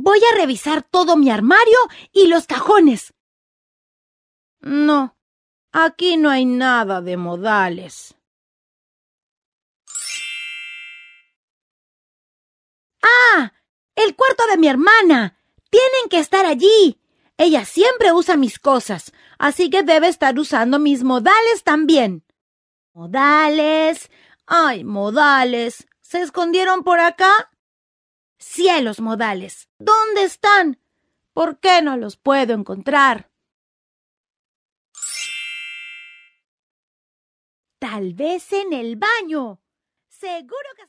Voy a revisar todo mi armario y los cajones. No, aquí no hay nada de modales. ¡Ah! El cuarto de mi hermana. Tienen que estar allí. Ella siempre usa mis cosas, así que debe estar usando mis modales también. Modales. Ay, modales. ¿Se escondieron por acá? Cielos modales. ¿Dónde están? ¿Por qué no los puedo encontrar? Tal vez en el baño. Seguro que...